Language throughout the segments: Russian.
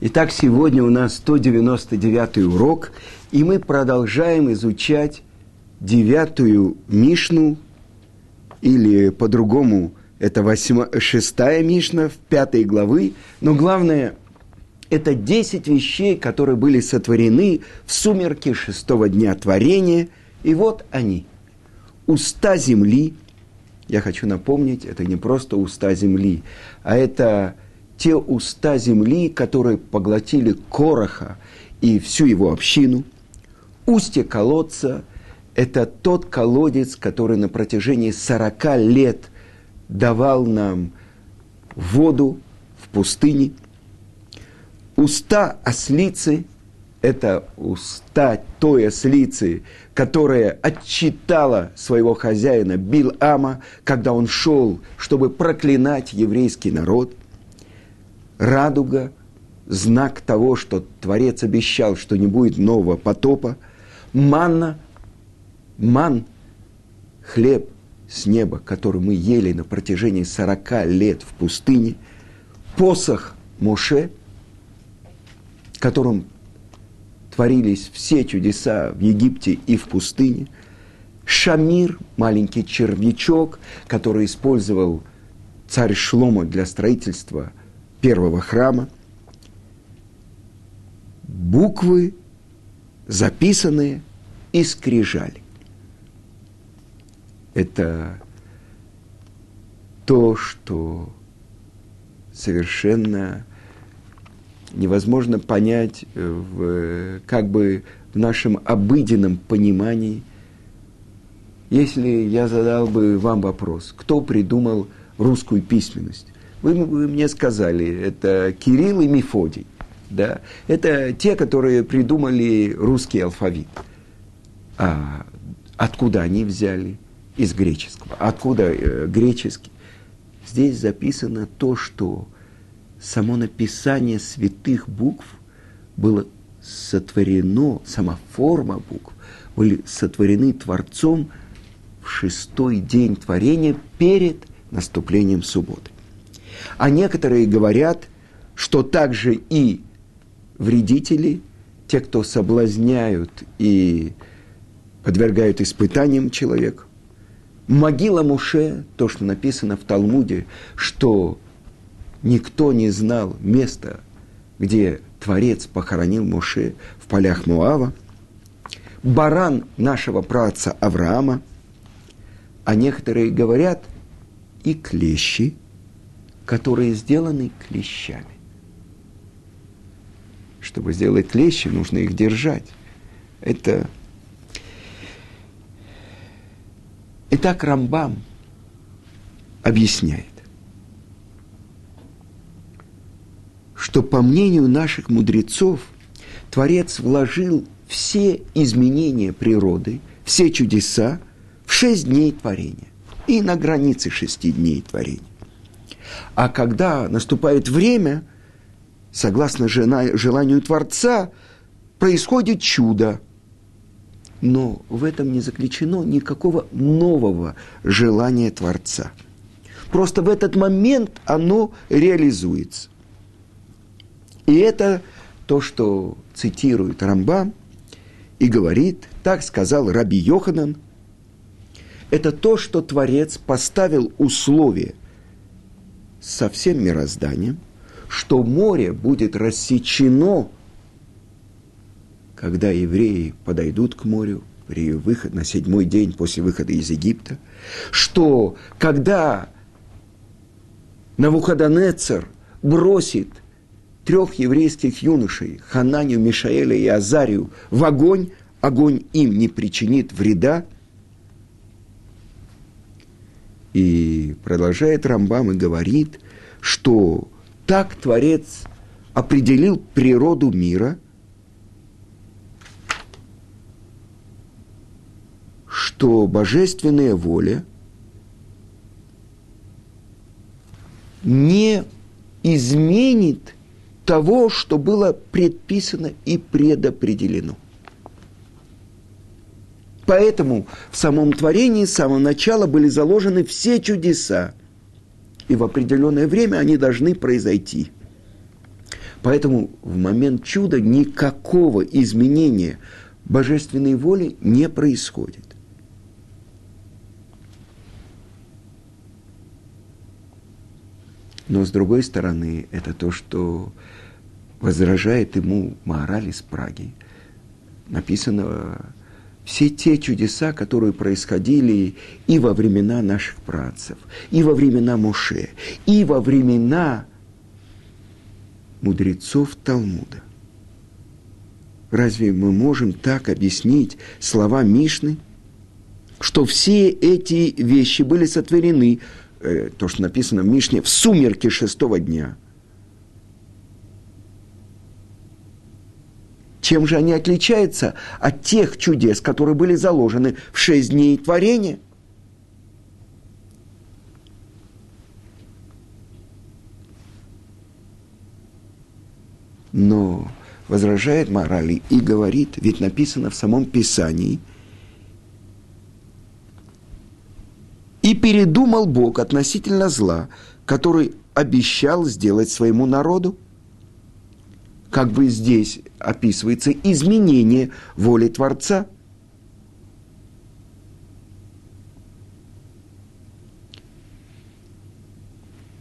Итак, сегодня у нас 199 урок, и мы продолжаем изучать девятую Мишну, или по-другому это шестая Мишна в пятой главы, но главное, это десять вещей, которые были сотворены в сумерке шестого дня творения, и вот они. Уста земли, я хочу напомнить, это не просто уста земли, а это те уста земли, которые поглотили Короха и всю его общину. Устье колодца – это тот колодец, который на протяжении 40 лет давал нам воду в пустыне. Уста ослицы – это уста той ослицы, которая отчитала своего хозяина Бил-Ама, когда он шел, чтобы проклинать еврейский народ – радуга, знак того, что Творец обещал, что не будет нового потопа, манна, ман, хлеб с неба, который мы ели на протяжении 40 лет в пустыне, посох Моше, которым творились все чудеса в Египте и в пустыне, Шамир, маленький червячок, который использовал царь Шломо для строительства первого храма, буквы, записанные и. Это то, что совершенно невозможно понять в, как бы в нашем обыденном понимании. Если я задал бы вам вопрос, кто придумал русскую письменность, вы, вы мне сказали, это Кирилл и Мефодий. Да? Это те, которые придумали русский алфавит. А откуда они взяли? Из греческого. Откуда э, греческий? Здесь записано то, что само написание святых букв было сотворено, сама форма букв были сотворены Творцом в шестой день творения перед наступлением субботы. А некоторые говорят, что также и вредители, те, кто соблазняют и подвергают испытаниям человека, могила Муше, то, что написано в Талмуде, что никто не знал места, где Творец похоронил Муше в полях Муава, баран нашего праца Авраама, а некоторые говорят и клещи – которые сделаны клещами. Чтобы сделать клещи, нужно их держать. Это... Итак, Рамбам объясняет, что по мнению наших мудрецов Творец вложил все изменения природы, все чудеса в шесть дней творения и на границе шести дней творения. А когда наступает время, согласно желанию Творца, происходит чудо. Но в этом не заключено никакого нового желания Творца. Просто в этот момент оно реализуется. И это то, что цитирует Рамбам и говорит, так сказал Раби Йоханан, это то, что Творец поставил условие – со всем мирозданием, что море будет рассечено, когда евреи подойдут к морю при выходе на седьмой день после выхода из Египта, что когда Навуходонецер бросит трех еврейских юношей, Хананию, Мишаэля и Азарию, в огонь, огонь им не причинит вреда – и продолжает Рамбам и говорит, что так Творец определил природу мира, что божественная воля не изменит того, что было предписано и предопределено – Поэтому в самом творении с самого начала были заложены все чудеса. И в определенное время они должны произойти. Поэтому в момент чуда никакого изменения божественной воли не происходит. Но с другой стороны, это то, что возражает ему мораль из Праги. Написано все те чудеса, которые происходили и во времена наших працев, и во времена Моше, и во времена мудрецов Талмуда. Разве мы можем так объяснить слова Мишны, что все эти вещи были сотворены, э, то, что написано в Мишне, в сумерке шестого дня – Чем же они отличаются от тех чудес, которые были заложены в шесть дней творения? Но возражает морали и говорит, ведь написано в самом Писании, и передумал Бог относительно зла, который обещал сделать своему народу – как бы здесь описывается изменение воли Творца.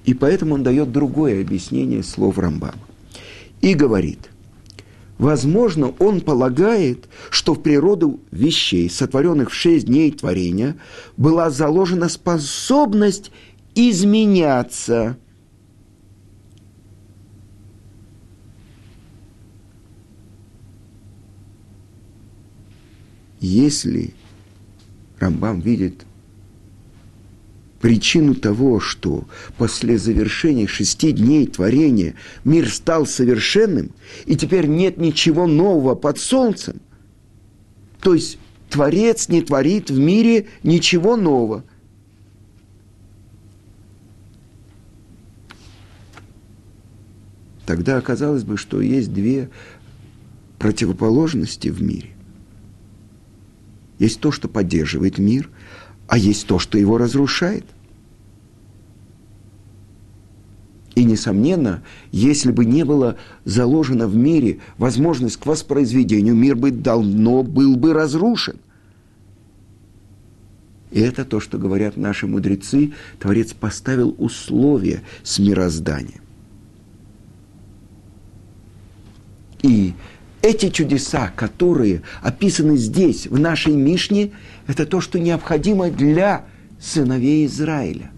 И поэтому он дает другое объяснение слов Рамбама. И говорит, возможно, он полагает, что в природу вещей, сотворенных в шесть дней творения, была заложена способность изменяться – если Рамбам видит причину того, что после завершения шести дней творения мир стал совершенным, и теперь нет ничего нового под солнцем, то есть Творец не творит в мире ничего нового. Тогда оказалось бы, что есть две противоположности в мире. Есть то, что поддерживает мир, а есть то, что его разрушает. И, несомненно, если бы не было заложено в мире возможность к воспроизведению, мир бы давно был бы разрушен. И это то, что говорят наши мудрецы. Творец поставил условия с мирозданием. И эти чудеса, которые описаны здесь, в нашей Мишне, это то, что необходимо для сыновей Израиля.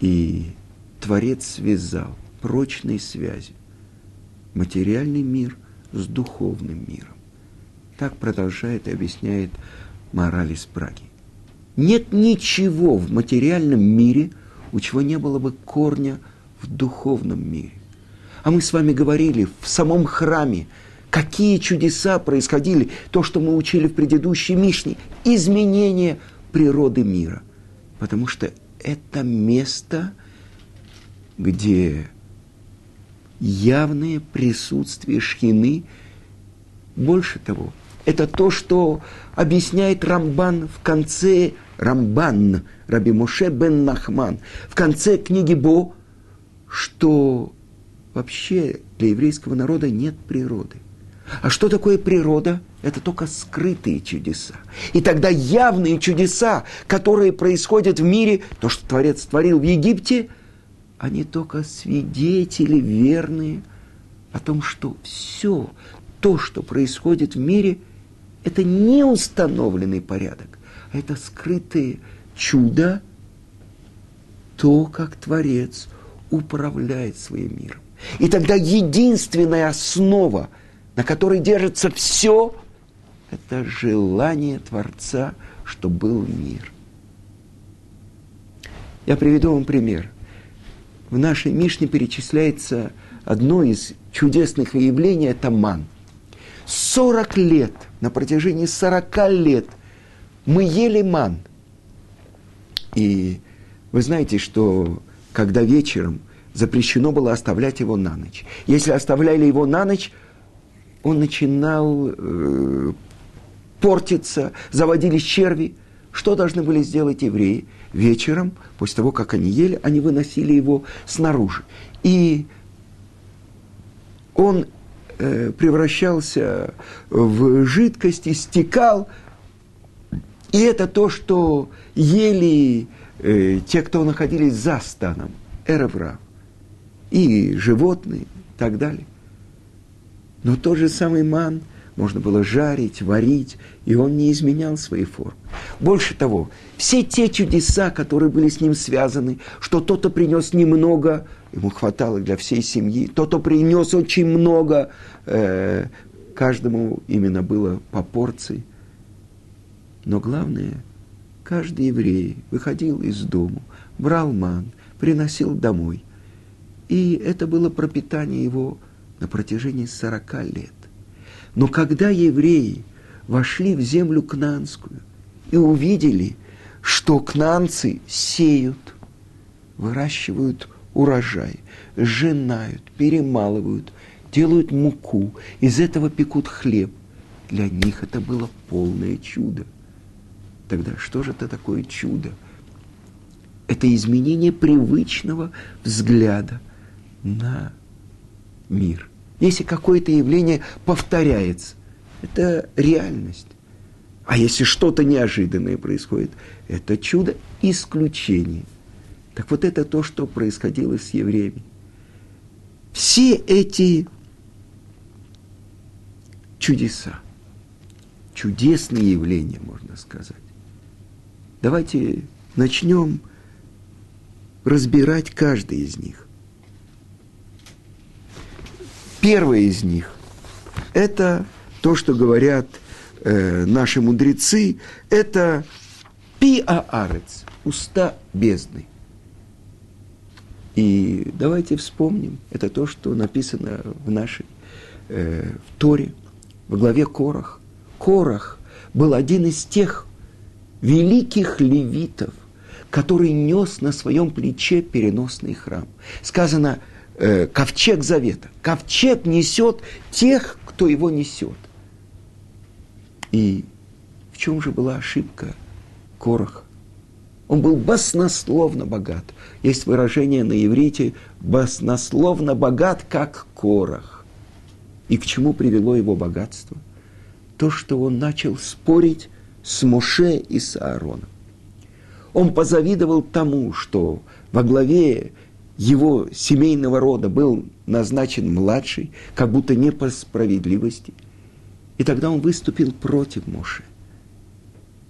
И Творец связал прочной связью материальный мир с духовным миром. Так продолжает и объясняет мораль из Праги. Нет ничего в материальном мире, у чего не было бы корня в духовном мире. А мы с вами говорили в самом храме, какие чудеса происходили, то, что мы учили в предыдущей Мишне, изменение природы мира. Потому что это место, где явное присутствие шхины, больше того, это то, что объясняет Рамбан в конце Рамбан, Раби Моше бен Нахман, в конце книги Бо, что вообще для еврейского народа нет природы. А что такое природа? Это только скрытые чудеса. И тогда явные чудеса, которые происходят в мире, то, что Творец творил в Египте, они только свидетели верные о том, что все то, что происходит в мире, это не установленный порядок это скрытые чудо, то, как Творец управляет своим миром. И тогда единственная основа, на которой держится все, это желание Творца, чтобы был мир. Я приведу вам пример. В нашей Мишне перечисляется одно из чудесных явлений – это ман. 40 лет, на протяжении 40 лет – мы ели ман. И вы знаете, что когда вечером запрещено было оставлять его на ночь. Если оставляли его на ночь, он начинал э, портиться, заводились черви. Что должны были сделать евреи? Вечером, после того, как они ели, они выносили его снаружи. И он э, превращался в жидкость, истекал. И это то, что ели э, те, кто находились за станом, Эравра, и животные, и так далее. Но тот же самый ман можно было жарить, варить, и он не изменял своей формы. Больше того, все те чудеса, которые были с ним связаны, что кто-то принес немного, ему хватало для всей семьи, кто-то принес очень много, э, каждому именно было по порции. Но главное, каждый еврей выходил из дому, брал ман, приносил домой. И это было пропитание его на протяжении 40 лет. Но когда евреи вошли в землю кнанскую и увидели, что кнанцы сеют, выращивают урожай, сжинают, перемалывают, делают муку, из этого пекут хлеб, для них это было полное чудо. Тогда что же это такое чудо? Это изменение привычного взгляда на мир. Если какое-то явление повторяется, это реальность. А если что-то неожиданное происходит, это чудо исключение. Так вот это то, что происходило с евреями. Все эти чудеса, чудесные явления, можно сказать. Давайте начнем разбирать каждый из них. Первое из них – это то, что говорят э, наши мудрецы, это пиаарец, уста бездны. И давайте вспомним, это то, что написано в нашей э, в Торе, в главе Корах. Корах был один из тех великих левитов, который нес на своем плече переносный храм. Сказано – э, ковчег завета. Ковчег несет тех, кто его несет. И в чем же была ошибка Короха? Он был баснословно богат. Есть выражение на иврите «баснословно богат, как Корах». И к чему привело его богатство? То, что он начал спорить с Моше и с Аароном. Он позавидовал тому, что во главе его семейного рода был назначен младший, как будто не по справедливости. И тогда он выступил против Моше.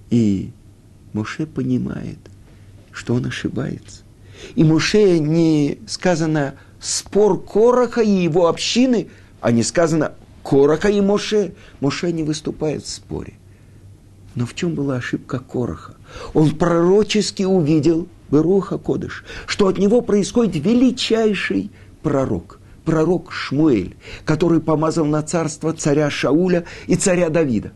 И Моше понимает, что он ошибается. И Моше не сказано спор Короха и его общины, а не сказано Короха и Моше. Моше не выступает в споре. Но в чем была ошибка Короха? Он пророчески увидел – Беруха Кодыш, что от него происходит величайший пророк, пророк Шмуэль, который помазал на царство царя Шауля и царя Давида,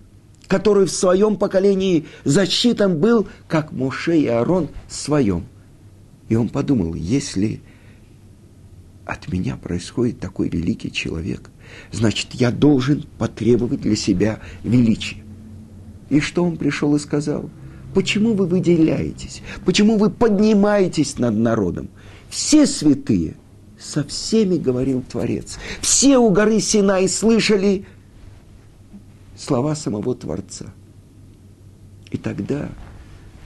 который в своем поколении засчитан был, как Моше и Аарон в своем. И он подумал, если от меня происходит такой великий человек, значит, я должен потребовать для себя величия. И что он пришел и сказал – Почему вы выделяетесь? Почему вы поднимаетесь над народом? Все святые, со всеми говорил Творец. Все у горы Синай слышали слова самого Творца. И тогда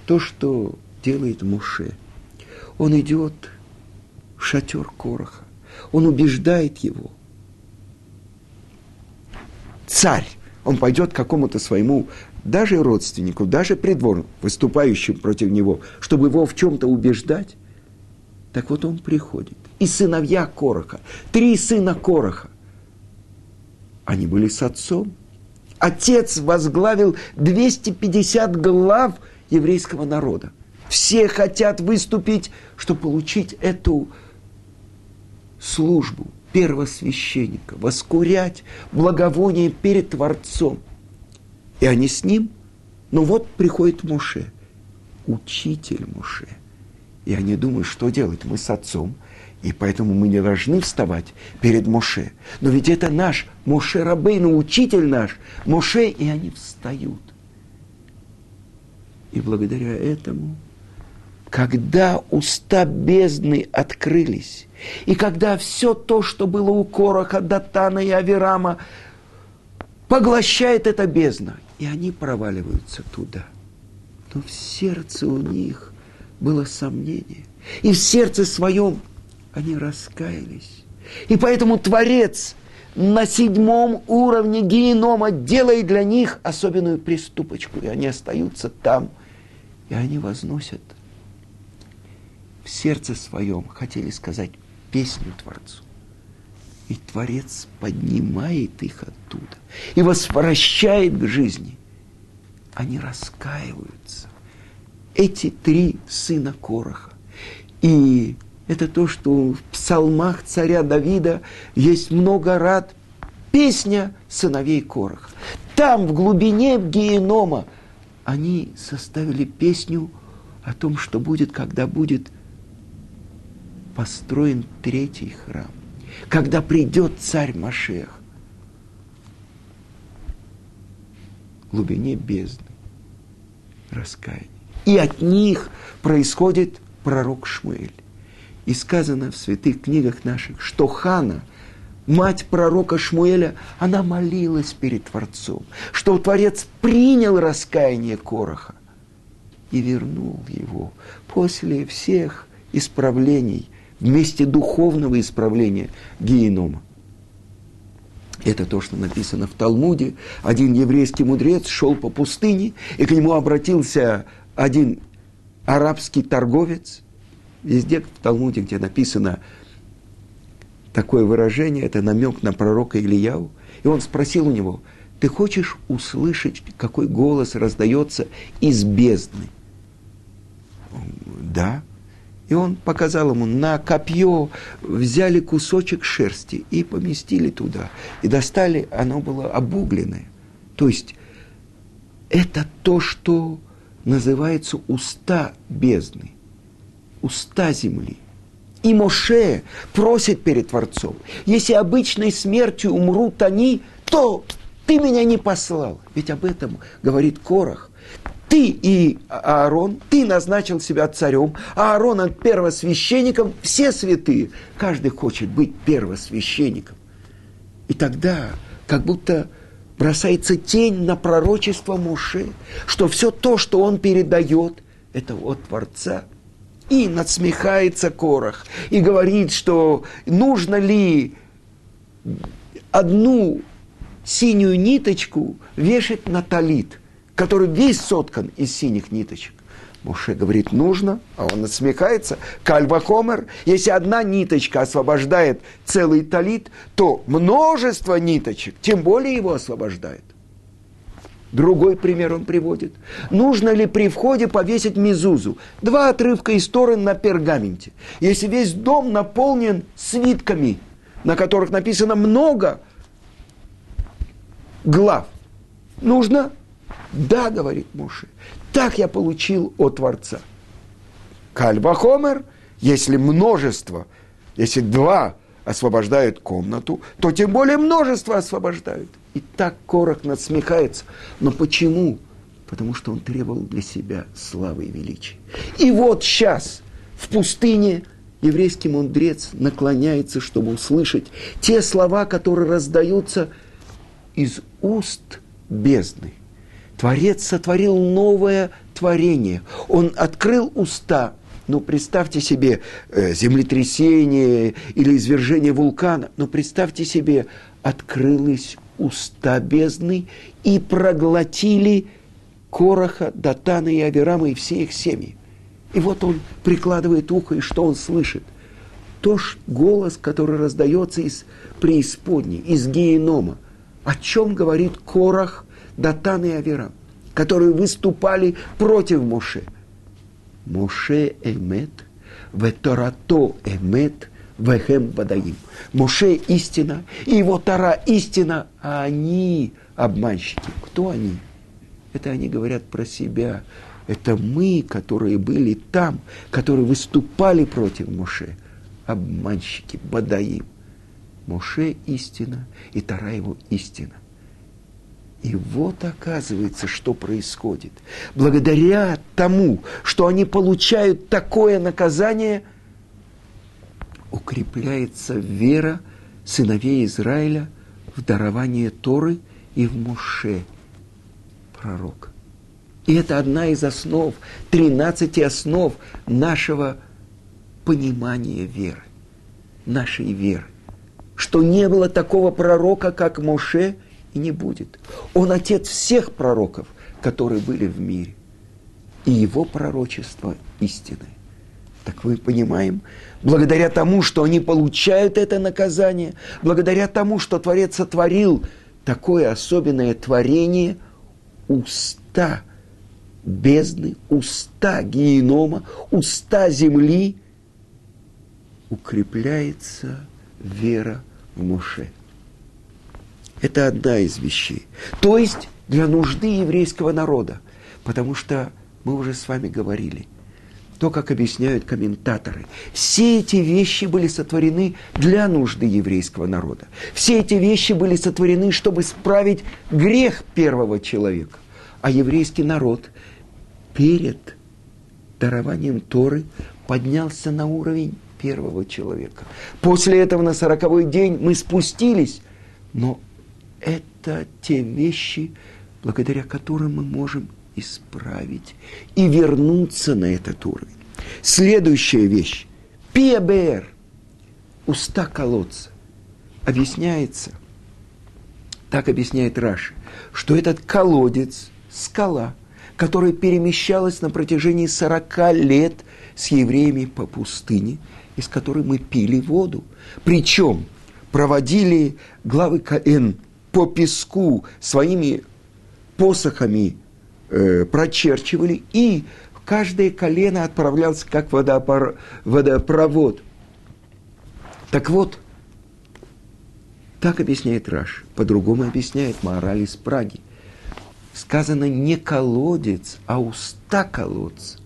то, что делает Муше, он идет в шатер Короха, он убеждает его. Царь, он пойдет к какому-то своему даже родственнику, даже придворным, выступающим против него, чтобы его в чем-то убеждать, так вот он приходит. И сыновья Короха, три сына Короха, они были с отцом. Отец возглавил 250 глав еврейского народа. Все хотят выступить, чтобы получить эту службу первосвященника, воскурять благовоние перед Творцом – и они с ним. Но вот приходит Муше, учитель Муше. И они думают, что делать? Мы с отцом, и поэтому мы не должны вставать перед Моше. Но ведь это наш Моше Рабейну, учитель наш, Моше, и они встают. И благодаря этому, когда уста бездны открылись, и когда все то, что было у Короха, Датана и Аверама, поглощает эта бездна, и они проваливаются туда. Но в сердце у них было сомнение. И в сердце своем они раскаялись. И поэтому Творец на седьмом уровне генома делает для них особенную приступочку. И они остаются там, и они возносят в сердце своем, хотели сказать, песню Творцу. И Творец поднимает их оттуда и возвращает к жизни. Они раскаиваются. Эти три сына Короха. И это то, что в псалмах царя Давида есть много рад песня сыновей Короха. Там, в глубине генома, они составили песню о том, что будет, когда будет построен третий храм, когда придет царь Машех. В глубине бездны раскаяние. И от них происходит пророк Шмуэль. И сказано в святых книгах наших, что Хана, мать пророка Шмуэля, она молилась перед Творцом, что Творец принял раскаяние Короха и вернул его после всех исправлений, вместе духовного исправления генома. Это то, что написано в Талмуде. Один еврейский мудрец шел по пустыне, и к нему обратился один арабский торговец. Везде в Талмуде, где написано такое выражение, это намек на пророка Ильяу. И он спросил у него, ты хочешь услышать, какой голос раздается из бездны? Да. И он показал ему на копье, взяли кусочек шерсти и поместили туда. И достали, оно было обугленное. То есть это то, что называется уста бездны, уста земли. И Моше просит перед Творцом, если обычной смертью умрут они, то ты меня не послал. Ведь об этом говорит Корах ты и Аарон, ты назначил себя царем, а Аарон первосвященником, все святые. Каждый хочет быть первосвященником. И тогда как будто бросается тень на пророчество Муше, что все то, что он передает, это от Творца. И надсмехается Корах и говорит, что нужно ли одну синюю ниточку вешать на талит – который весь соткан из синих ниточек. Муше говорит, нужно, а он насмехается. Кальвахомер, если одна ниточка освобождает целый талит, то множество ниточек, тем более его освобождает. Другой пример он приводит. Нужно ли при входе повесить мизузу? Два отрывка из Торы на пергаменте. Если весь дом наполнен свитками, на которых написано много глав, нужно да, говорит Муше, так я получил от Творца. Кальба Хомер, если множество, если два освобождают комнату, то тем более множество освобождают. И так Корах надсмехается. Но почему? Потому что он требовал для себя славы и величия. И вот сейчас в пустыне еврейский мудрец наклоняется, чтобы услышать те слова, которые раздаются из уст бездны – Творец сотворил новое творение. Он открыл уста. Ну, представьте себе э, землетрясение или извержение вулкана. Ну, представьте себе, открылись уста бездны и проглотили Короха, Датана и Аверама и все их семьи. И вот он прикладывает ухо, и что он слышит? То ж голос, который раздается из преисподней, из генома. О чем говорит Корах, Датан и Авера, которые выступали против Моше. Моше эмет, веторато эмет, вехем вадаим. Моше истина, и его Тара истина, а они обманщики. Кто они? Это они говорят про себя. Это мы, которые были там, которые выступали против Моше. Обманщики, Бадаим. Моше истина, и Тара его истина. И вот оказывается, что происходит. Благодаря тому, что они получают такое наказание, укрепляется вера сыновей Израиля в дарование Торы и в Муше, пророка. И это одна из основ, 13 основ нашего понимания веры, нашей веры. Что не было такого пророка, как Моше, и не будет. Он отец всех пророков, которые были в мире. И его пророчество истины. Так вы понимаем, благодаря тому, что они получают это наказание, благодаря тому, что Творец сотворил такое особенное творение, уста бездны, уста генома, уста земли, укрепляется вера в Моше. Это одна из вещей. То есть для нужды еврейского народа. Потому что мы уже с вами говорили, то, как объясняют комментаторы, все эти вещи были сотворены для нужды еврейского народа. Все эти вещи были сотворены, чтобы справить грех первого человека. А еврейский народ перед дарованием Торы поднялся на уровень первого человека. После этого на сороковой день мы спустились, но это те вещи, благодаря которым мы можем исправить и вернуться на этот уровень. Следующая вещь. Пиабер. Уста колодца. Объясняется, так объясняет Раши, что этот колодец, скала, которая перемещалась на протяжении 40 лет с евреями по пустыне, из которой мы пили воду. Причем проводили главы Каэн по песку своими посохами э, прочерчивали, и каждое колено отправлялся как водопор, водопровод. Так вот, так объясняет Раш, по-другому объясняет мораль из Праги. Сказано не колодец, а уста колодца.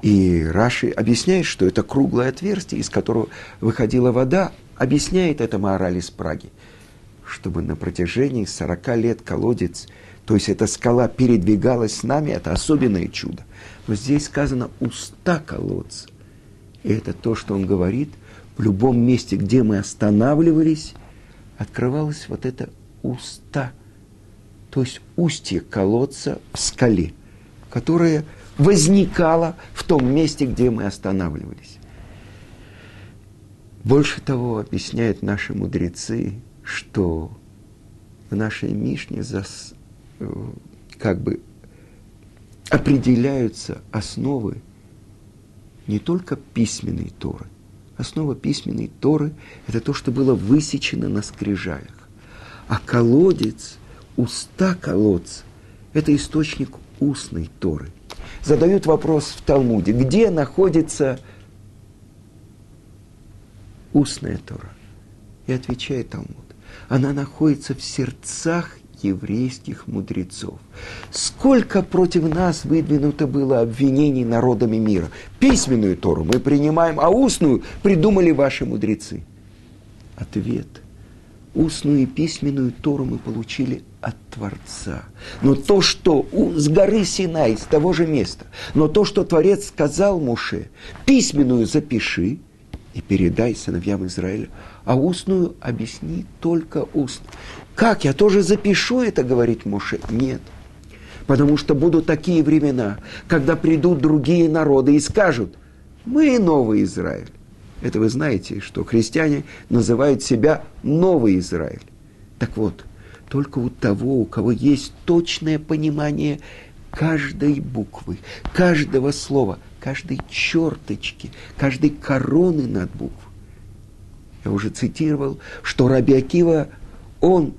И Раши объясняет, что это круглое отверстие, из которого выходила вода, объясняет это мораль из Праги чтобы на протяжении 40 лет колодец, то есть эта скала передвигалась с нами, это особенное чудо. Но здесь сказано «уста колодца». И это то, что он говорит, в любом месте, где мы останавливались, открывалось вот это уста, то есть устье колодца в скале, которое возникало в том месте, где мы останавливались. Больше того, объясняют наши мудрецы, что в нашей Мишне зас, э, как бы определяются основы не только письменной Торы. Основа письменной Торы – это то, что было высечено на скрижалях. А колодец, уста колодца – это источник устной Торы. Задают вопрос в Талмуде, где находится устная Тора? И отвечает Талмуд она находится в сердцах еврейских мудрецов. Сколько против нас выдвинуто было обвинений народами мира. Письменную Тору мы принимаем, а устную придумали ваши мудрецы. Ответ. Устную и письменную Тору мы получили от Творца. Но то, что с горы Синай, с того же места, но то, что Творец сказал Муше, письменную запиши и передай сыновьям Израиля, а устную объясни только устно. Как, я тоже запишу это, говорит Моше? Нет. Потому что будут такие времена, когда придут другие народы и скажут, мы новый Израиль. Это вы знаете, что христиане называют себя новый Израиль. Так вот, только у того, у кого есть точное понимание каждой буквы, каждого слова, каждой черточки, каждой короны над буквой, я уже цитировал, что Раби Акива, он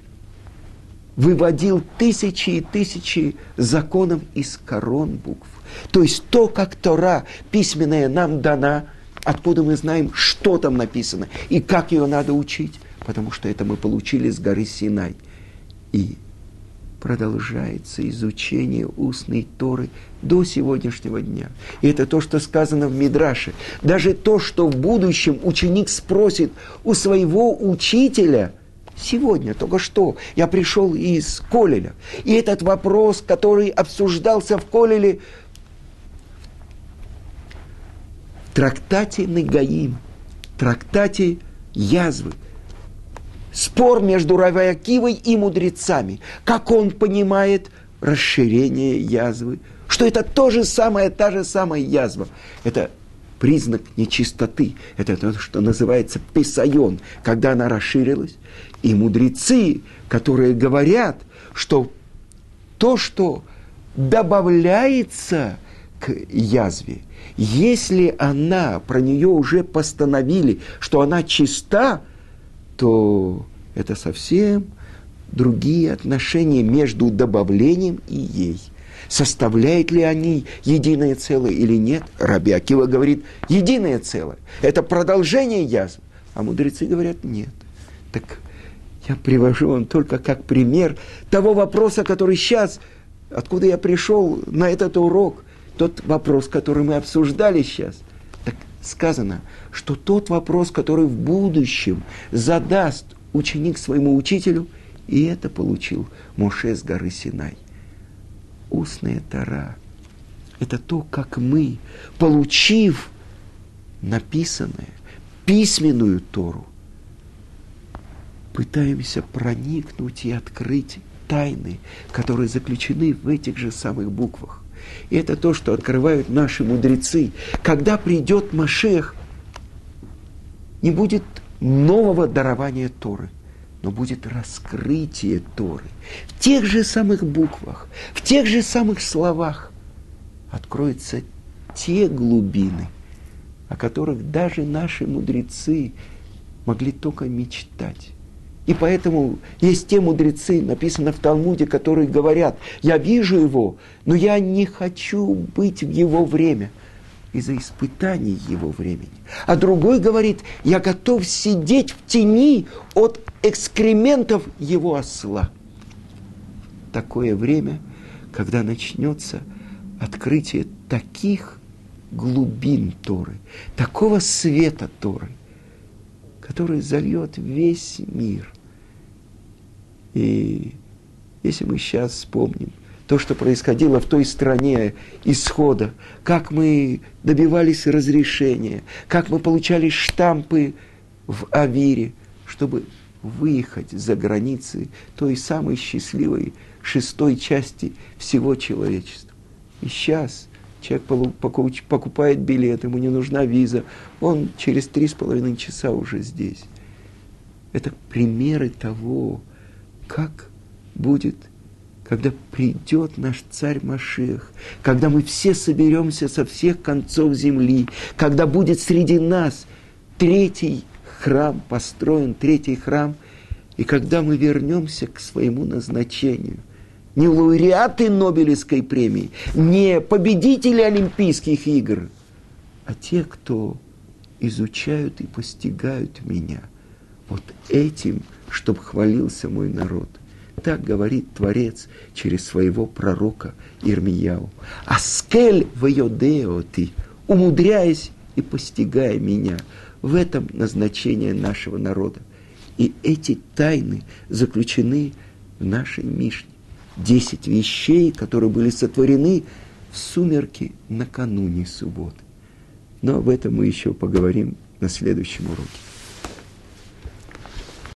выводил тысячи и тысячи законов из корон букв. То есть то, как Тора письменная нам дана, откуда мы знаем, что там написано и как ее надо учить, потому что это мы получили с горы Синай. И продолжается изучение устной Торы до сегодняшнего дня. И это то, что сказано в Мидраше. Даже то, что в будущем ученик спросит у своего учителя, Сегодня, только что, я пришел из Колеля. И этот вопрос, который обсуждался в Колеле, в трактате Нагаим, трактате Язвы, спор между Равиакивой и мудрецами, как он понимает расширение язвы, что это то же самое, та же самая язва. Это признак нечистоты. Это то, что называется писайон, когда она расширилась. И мудрецы, которые говорят, что то, что добавляется к язве, если она, про нее уже постановили, что она чиста, то это совсем другие отношения между добавлением и ей составляют ли они единое целое или нет. Раби Акива говорит, единое целое. Это продолжение язв. А мудрецы говорят, нет. Так я привожу вам только как пример того вопроса, который сейчас, откуда я пришел на этот урок, тот вопрос, который мы обсуждали сейчас. Сказано, что тот вопрос, который в будущем задаст ученик своему учителю, и это получил Моше с горы Синай – устная Тара. Это то, как мы, получив написанное, письменную Тору, пытаемся проникнуть и открыть тайны, которые заключены в этих же самых буквах. И это то, что открывают наши мудрецы. Когда придет Машех, не будет нового дарования Торы – но будет раскрытие Торы. В тех же самых буквах, в тех же самых словах откроются те глубины, о которых даже наши мудрецы могли только мечтать. И поэтому есть те мудрецы, написано в Талмуде, которые говорят, я вижу его, но я не хочу быть в его время – из-за испытаний его времени. А другой говорит, я готов сидеть в тени от экскрементов его осла. Такое время, когда начнется открытие таких глубин Торы, такого света Торы, который зальет весь мир. И если мы сейчас вспомним, то, что происходило в той стране исхода, как мы добивались разрешения, как мы получали штампы в Авире, чтобы выехать за границы той самой счастливой шестой части всего человечества. И сейчас человек покупает билет, ему не нужна виза, он через три с половиной часа уже здесь. Это примеры того, как будет когда придет наш царь Машех, когда мы все соберемся со всех концов земли, когда будет среди нас третий храм построен, третий храм, и когда мы вернемся к своему назначению. Не лауреаты Нобелевской премии, не победители Олимпийских игр, а те, кто изучают и постигают меня. Вот этим, чтобы хвалился мой народ. Так говорит Творец через своего пророка Ирмияу. Аскель в ты, умудряясь и постигая меня. В этом назначение нашего народа. И эти тайны заключены в нашей Мишне. Десять вещей, которые были сотворены в сумерки накануне субботы. Но об этом мы еще поговорим на следующем уроке.